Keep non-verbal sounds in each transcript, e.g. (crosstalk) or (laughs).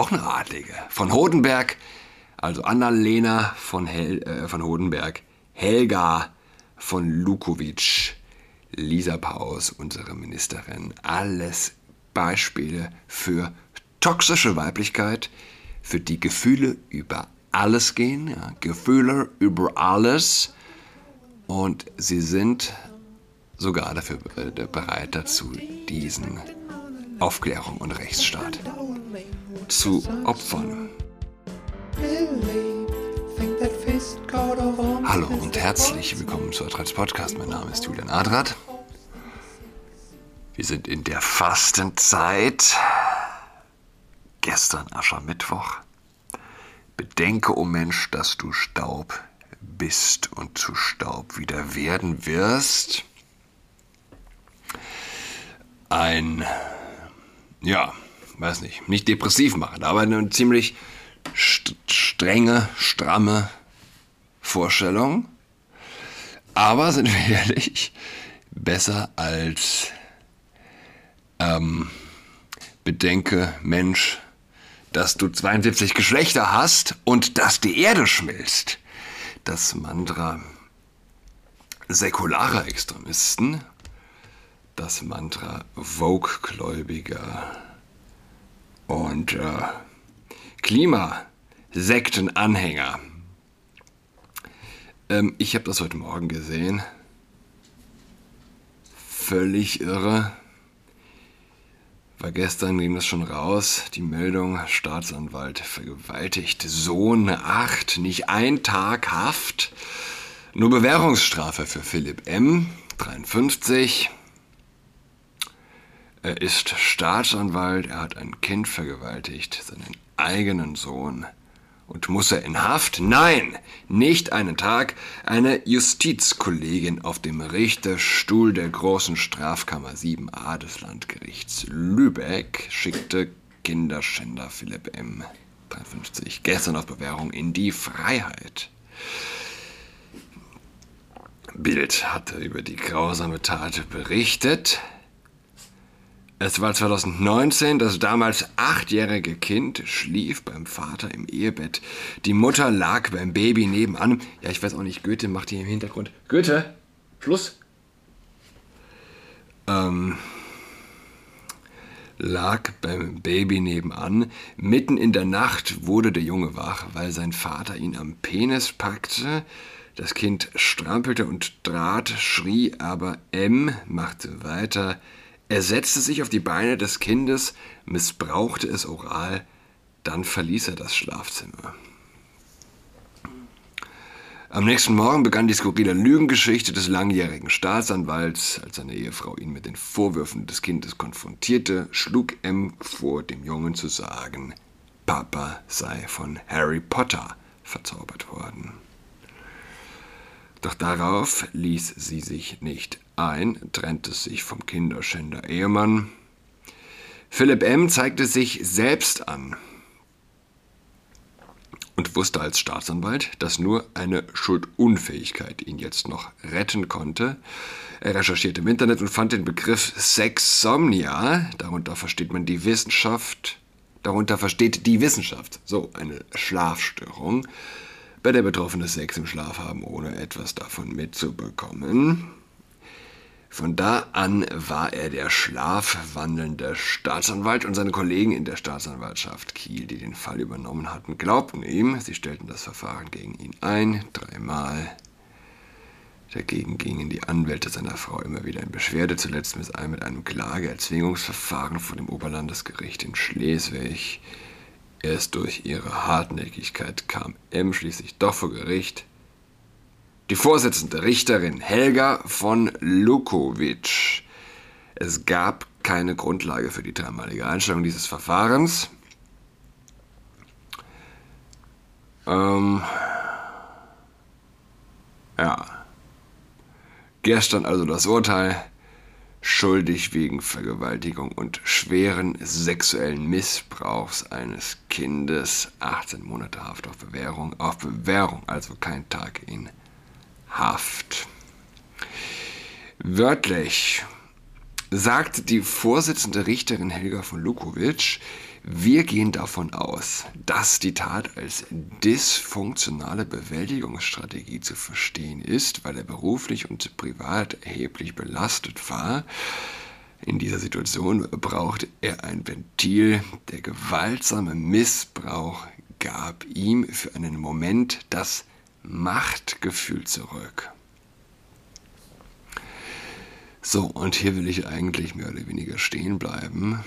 auch eine Adlige. Von Hodenberg, also Annalena von, Hel äh, von Hodenberg, Helga von Lukowitsch, Lisa Paus, unsere Ministerin. Alles Beispiele für toxische Weiblichkeit, für die Gefühle über alles gehen, ja, Gefühle über alles. Und sie sind sogar dafür bereit dazu, diesen Aufklärung und Rechtsstaat zu opfern. Hallo und herzlich willkommen zu Adrats Podcast. Mein Name ist Julian Adrat. Wir sind in der Fastenzeit. Gestern Aschermittwoch. Bedenke, o oh Mensch, dass du Staub bist und zu Staub wieder werden wirst. Ein, ja, weiß nicht, nicht depressiv machen, aber eine ziemlich st strenge, stramme Vorstellung. Aber sind wir ehrlich, besser als ähm, bedenke, Mensch, dass du 72 Geschlechter hast und dass die Erde schmilzt. Das Mantra säkularer Extremisten, das Mantra Vogue-Gläubiger und äh, Klimasektenanhänger. Ähm, ich habe das heute Morgen gesehen. Völlig irre. War gestern ging das schon raus, die Meldung, Staatsanwalt vergewaltigt Sohn 8, nicht ein Tag Haft, nur Bewährungsstrafe für Philipp M., 53. Er ist Staatsanwalt, er hat ein Kind vergewaltigt, seinen eigenen Sohn. Und muss er in Haft? Nein, nicht einen Tag. Eine Justizkollegin auf dem Richterstuhl der großen Strafkammer 7a des Landgerichts Lübeck schickte Kinderschänder Philipp M. 53 gestern auf Bewährung in die Freiheit. Bild hatte über die grausame Tat berichtet. Es war 2019, das damals achtjährige Kind schlief beim Vater im Ehebett. Die Mutter lag beim Baby nebenan. Ja, ich weiß auch nicht, Goethe macht hier im Hintergrund. Goethe, Schluss. Ähm, lag beim Baby nebenan. Mitten in der Nacht wurde der Junge wach, weil sein Vater ihn am Penis packte. Das Kind strampelte und trat, schrie, aber M machte weiter. Er setzte sich auf die Beine des Kindes, missbrauchte es oral, dann verließ er das Schlafzimmer. Am nächsten Morgen begann die skurrile Lügengeschichte des langjährigen Staatsanwalts. Als seine Ehefrau ihn mit den Vorwürfen des Kindes konfrontierte, schlug M vor, dem Jungen zu sagen, Papa sei von Harry Potter verzaubert worden. Doch darauf ließ sie sich nicht ein, trennte sich vom Kinderschänder Ehemann. Philipp M. zeigte sich selbst an und wusste als Staatsanwalt, dass nur eine Schuldunfähigkeit ihn jetzt noch retten konnte. Er recherchierte im Internet und fand den Begriff Sexsomnia, darunter versteht man die Wissenschaft, darunter versteht die Wissenschaft, so eine Schlafstörung, bei der Betroffene Sex im Schlaf haben, ohne etwas davon mitzubekommen. Von da an war er der schlafwandelnde Staatsanwalt und seine Kollegen in der Staatsanwaltschaft Kiel, die den Fall übernommen hatten, glaubten ihm. Sie stellten das Verfahren gegen ihn ein, dreimal. Dagegen gingen die Anwälte seiner Frau immer wieder in Beschwerde, zuletzt mit einem Klageerzwingungsverfahren vor dem Oberlandesgericht in Schleswig. Erst durch ihre Hartnäckigkeit kam M schließlich doch vor Gericht. Die Vorsitzende Richterin Helga von Lukowitsch. Es gab keine Grundlage für die dreimalige Einstellung dieses Verfahrens. Ähm, ja. Gestern also das Urteil schuldig wegen Vergewaltigung und schweren sexuellen Missbrauchs eines Kindes, 18 Monate Haft auf Bewährung, auf Bewährung, also kein Tag in Haft. Wörtlich sagt die Vorsitzende Richterin Helga von Lukowitsch, Wir gehen davon aus, dass die Tat als dysfunktionale Bewältigungsstrategie zu verstehen ist, weil er beruflich und privat erheblich belastet war. In dieser Situation braucht er ein Ventil. Der gewaltsame Missbrauch gab ihm für einen Moment das Machtgefühl zurück. So, und hier will ich eigentlich mehr oder weniger stehen bleiben.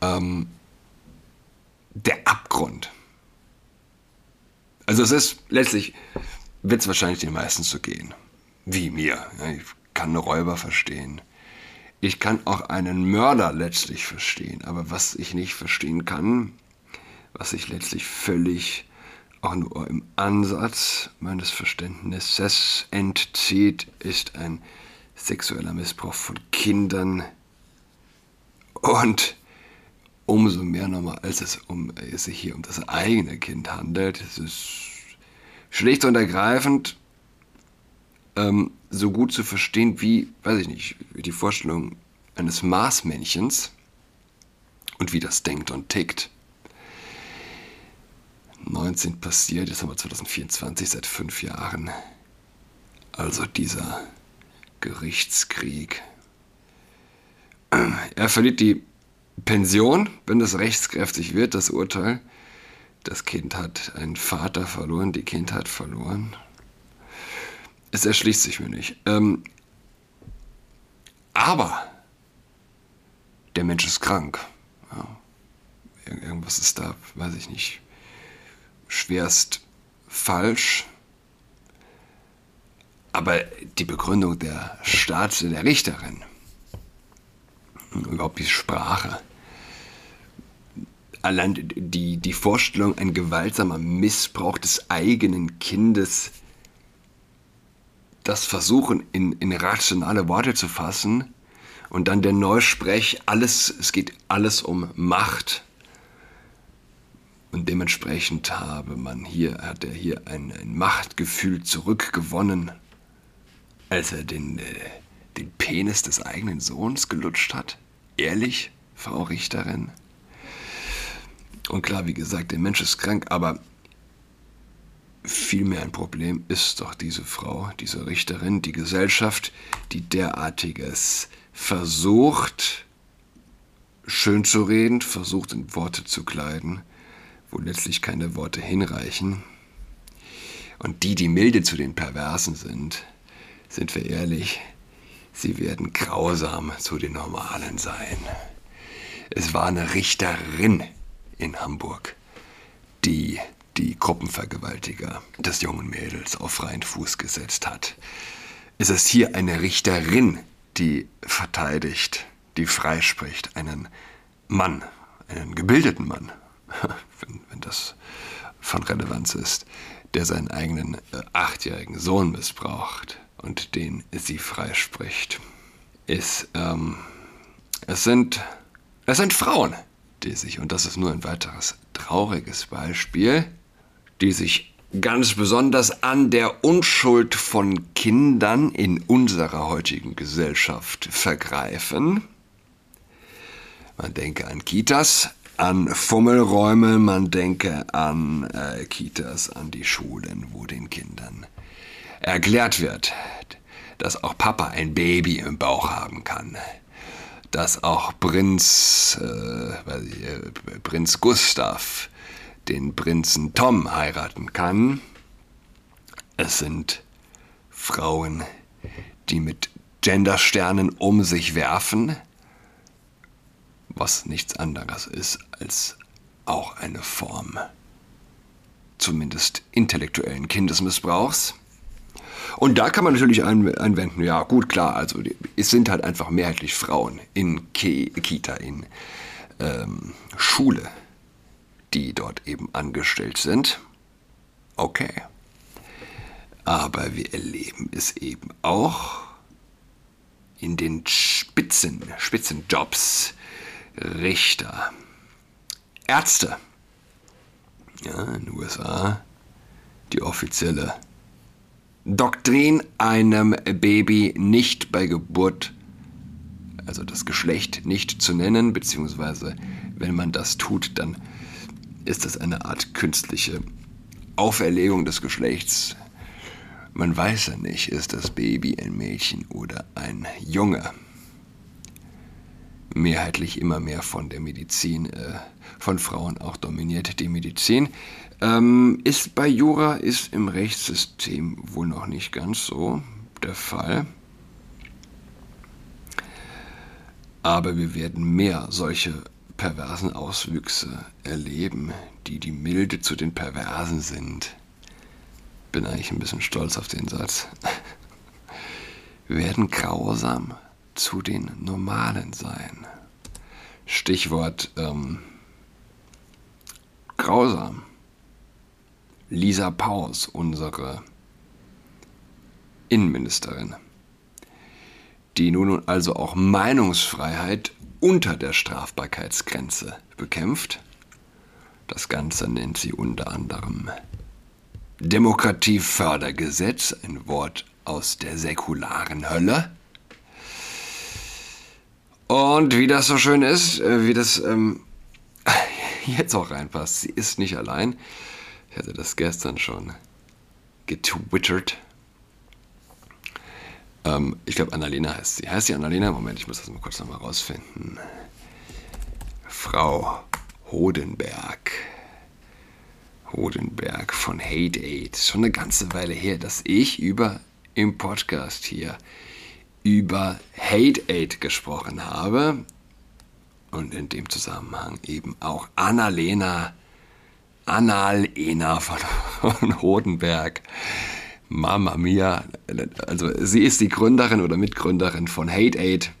Ähm, der Abgrund. Also es ist letztlich, wird es wahrscheinlich den meisten so gehen. Wie mir. Ich kann einen Räuber verstehen. Ich kann auch einen Mörder letztlich verstehen. Aber was ich nicht verstehen kann, was ich letztlich völlig auch nur im Ansatz meines Verständnisses entzieht, ist ein sexueller Missbrauch von Kindern und umso mehr nochmal, als es, um, es sich hier um das eigene Kind handelt. Es ist schlicht und ergreifend ähm, so gut zu verstehen wie, weiß ich nicht, die Vorstellung eines Marsmännchens und wie das denkt und tickt. 19 passiert, jetzt haben wir 2024, seit fünf Jahren. Also dieser Gerichtskrieg. Er verliert die Pension, wenn es rechtskräftig wird, das Urteil. Das Kind hat einen Vater verloren, die Kindheit verloren. Es erschließt sich mir nicht. Ähm, aber der Mensch ist krank. Ja. Irgendwas ist da, weiß ich nicht, schwerst falsch. Aber die Begründung der Staats- der Richterin, überhaupt die Sprache, allein die, die Vorstellung, ein gewaltsamer Missbrauch des eigenen Kindes, das Versuchen in, in rationale Worte zu fassen und dann der Neusprech, alles, es geht alles um Macht und dementsprechend habe man hier, hat er hier ein, ein Machtgefühl zurückgewonnen, als er den, äh, den Penis des eigenen Sohns gelutscht hat. Ehrlich, Frau Richterin? Und klar, wie gesagt, der Mensch ist krank, aber vielmehr ein Problem ist doch diese Frau, diese Richterin, die Gesellschaft, die derartiges versucht, schön zu reden, versucht in Worte zu kleiden wo letztlich keine Worte hinreichen. Und die, die milde zu den Perversen sind, sind wir ehrlich, sie werden grausam zu den Normalen sein. Es war eine Richterin in Hamburg, die die Gruppenvergewaltiger des jungen Mädels auf freien Fuß gesetzt hat. Es ist hier eine Richterin, die verteidigt, die freispricht, einen Mann, einen gebildeten Mann, (laughs) wenn, wenn das von Relevanz ist, der seinen eigenen äh, achtjährigen Sohn missbraucht und den sie freispricht. Ist, ähm, es, sind, es sind Frauen, die sich, und das ist nur ein weiteres trauriges Beispiel, die sich ganz besonders an der Unschuld von Kindern in unserer heutigen Gesellschaft vergreifen. Man denke an Kitas, an Fummelräume, man denke an äh, Kitas, an die Schulen, wo den Kindern erklärt wird, dass auch Papa ein Baby im Bauch haben kann. Dass auch Prinz, äh, ich, äh, Prinz Gustav den Prinzen Tom heiraten kann. Es sind Frauen, die mit Gendersternen um sich werfen, was nichts anderes ist als auch eine Form zumindest intellektuellen Kindesmissbrauchs. Und da kann man natürlich einwenden, ja gut, klar, also es sind halt einfach mehrheitlich Frauen in Kita, in ähm, Schule, die dort eben angestellt sind. Okay. Aber wir erleben es eben auch in den Spitzen, Spitzenjobs, Richter, Ärzte. Ja, in den USA die offizielle Doktrin, einem Baby nicht bei Geburt also das Geschlecht nicht zu nennen, beziehungsweise wenn man das tut, dann ist das eine Art künstliche Auferlegung des Geschlechts. Man weiß ja nicht, ist das Baby ein Mädchen oder ein Junge. Mehrheitlich immer mehr von der Medizin, äh, von Frauen auch dominiert die Medizin. Ähm, ist bei Jura, ist im Rechtssystem wohl noch nicht ganz so der Fall. Aber wir werden mehr solche perversen Auswüchse erleben, die die Milde zu den Perversen sind. Bin eigentlich ein bisschen stolz auf den Satz. (laughs) werden grausam zu den Normalen sein. Stichwort ähm, grausam. Lisa Paus, unsere Innenministerin, die nun also auch Meinungsfreiheit unter der Strafbarkeitsgrenze bekämpft. Das Ganze nennt sie unter anderem Demokratiefördergesetz, ein Wort aus der säkularen Hölle. Und wie das so schön ist, äh, wie das ähm, (laughs) jetzt auch reinpasst, sie ist nicht allein. Ich hatte das gestern schon getwittert. Ähm, ich glaube, Annalena heißt sie. Heißt sie Annalena? Moment, ich muss das mal kurz nochmal rausfinden. Frau Hodenberg. Hodenberg von Hate Aid. Schon eine ganze Weile her, dass ich über im Podcast hier über Hate Aid gesprochen habe. Und in dem Zusammenhang eben auch Annalena Annalena von, von Hodenberg. Mama mia. Also sie ist die Gründerin oder Mitgründerin von Hate Aid.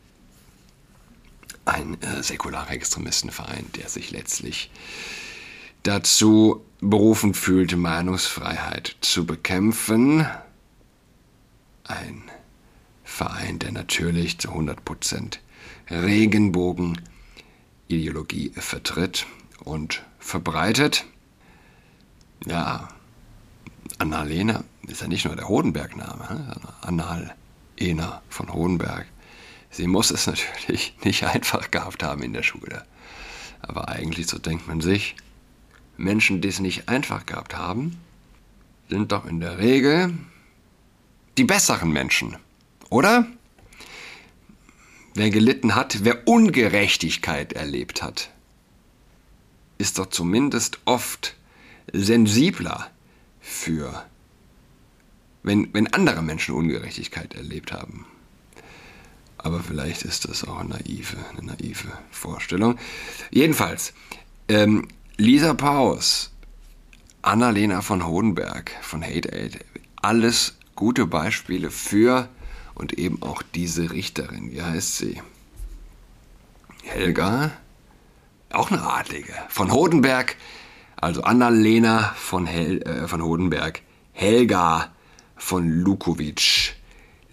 Ein äh, säkularer Extremistenverein, der sich letztlich dazu berufen fühlt, Meinungsfreiheit zu bekämpfen. Ein Verein, der natürlich zu 100% Regenbogen-Ideologie vertritt und verbreitet. Ja, Annalena ist ja nicht nur der Hodenberg-Name, sondern Annalena von Hodenberg. Sie muss es natürlich (laughs) nicht einfach gehabt haben in der Schule. Aber eigentlich, so denkt man sich, Menschen, die es nicht einfach gehabt haben, sind doch in der Regel die besseren Menschen, oder? Wer gelitten hat, wer Ungerechtigkeit erlebt hat, ist doch zumindest oft sensibler für, wenn, wenn andere Menschen Ungerechtigkeit erlebt haben. Aber vielleicht ist das auch eine naive, eine naive Vorstellung. Jedenfalls, ähm, Lisa Paus, Annalena von Hodenberg von Hate Aid, alles gute Beispiele für und eben auch diese Richterin. Wie heißt sie? Helga, auch eine Adlige. Von Hodenberg also Annalena von, äh, von Hodenberg, Helga von Lukowitsch,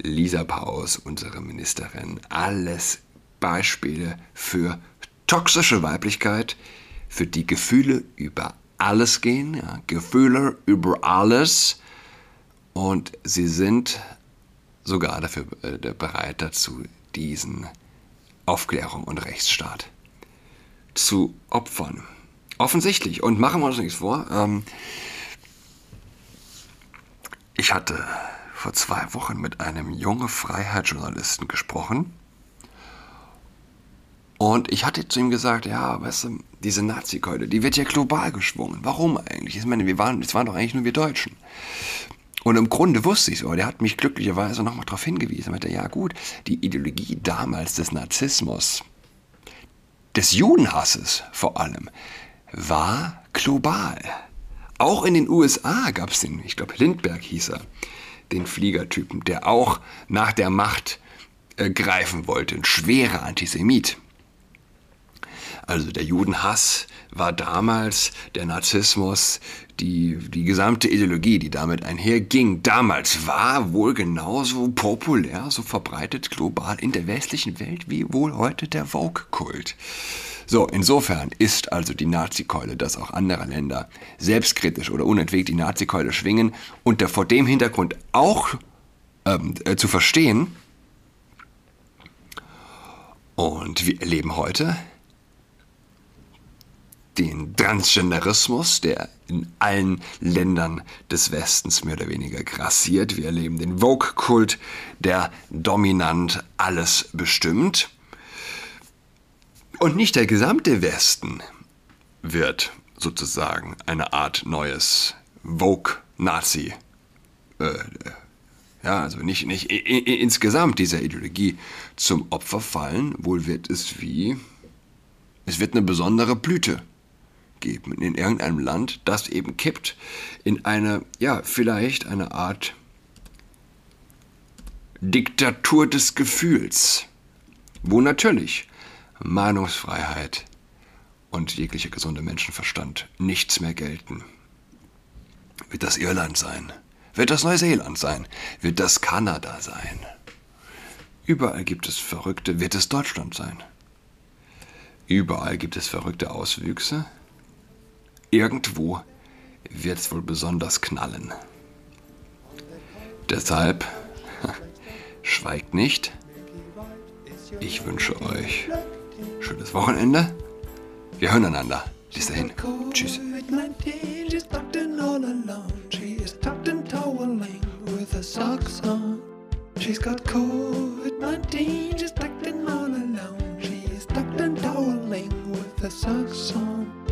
Lisa Paus, unsere Ministerin. Alles Beispiele für toxische Weiblichkeit, für die Gefühle über alles gehen, ja, Gefühle über alles. Und sie sind sogar dafür äh, bereit dazu, diesen Aufklärung und Rechtsstaat zu opfern. Offensichtlich. Und machen wir uns nichts vor. Ähm, ich hatte vor zwei Wochen mit einem jungen Freiheitsjournalisten gesprochen. Und ich hatte zu ihm gesagt, ja, weißt du, diese Nazi-Keule, die wird ja global geschwungen. Warum eigentlich? Ich meine, wir waren, es waren doch eigentlich nur wir Deutschen. Und im Grunde wusste ich es, aber der hat mich glücklicherweise nochmal darauf hingewiesen. Er meinte, ja gut, die Ideologie damals des Narzissmus, des Judenhasses vor allem, war global. Auch in den USA gab es den, ich glaube Lindbergh hieß er, den Fliegertypen, der auch nach der Macht äh, greifen wollte, ein schwerer Antisemit. Also der Judenhass war damals, der Narzissmus, die, die gesamte Ideologie, die damit einherging, damals war wohl genauso populär, so verbreitet global in der westlichen Welt wie wohl heute der Vogue-Kult. So, insofern ist also die Nazikeule, dass auch andere Länder selbstkritisch oder unentwegt die Nazikeule schwingen und vor dem Hintergrund auch ähm, äh, zu verstehen. Und wir erleben heute den Transgenderismus, der in allen Ländern des Westens mehr oder weniger grassiert. Wir erleben den Vogue-Kult, der dominant alles bestimmt. Und nicht der gesamte Westen wird sozusagen eine Art neues Vogue-Nazi. Äh, ja, also nicht, nicht insgesamt dieser Ideologie zum Opfer fallen, wohl wird es wie, es wird eine besondere Blüte geben in irgendeinem Land, das eben kippt in eine, ja, vielleicht eine Art Diktatur des Gefühls, wo natürlich Meinungsfreiheit und jeglicher gesunder Menschenverstand nichts mehr gelten. Wird das Irland sein? Wird das Neuseeland sein? Wird das Kanada sein? Überall gibt es Verrückte. Wird es Deutschland sein? Überall gibt es verrückte Auswüchse. Irgendwo wird es wohl besonders knallen. Deshalb (laughs) schweigt nicht. Ich wünsche euch schönes Wochenende. Wir hören einander. Bis dahin. Tschüss. She's got COVID-19, she's tucked in all alone. She is tucked and toweling with a socks on.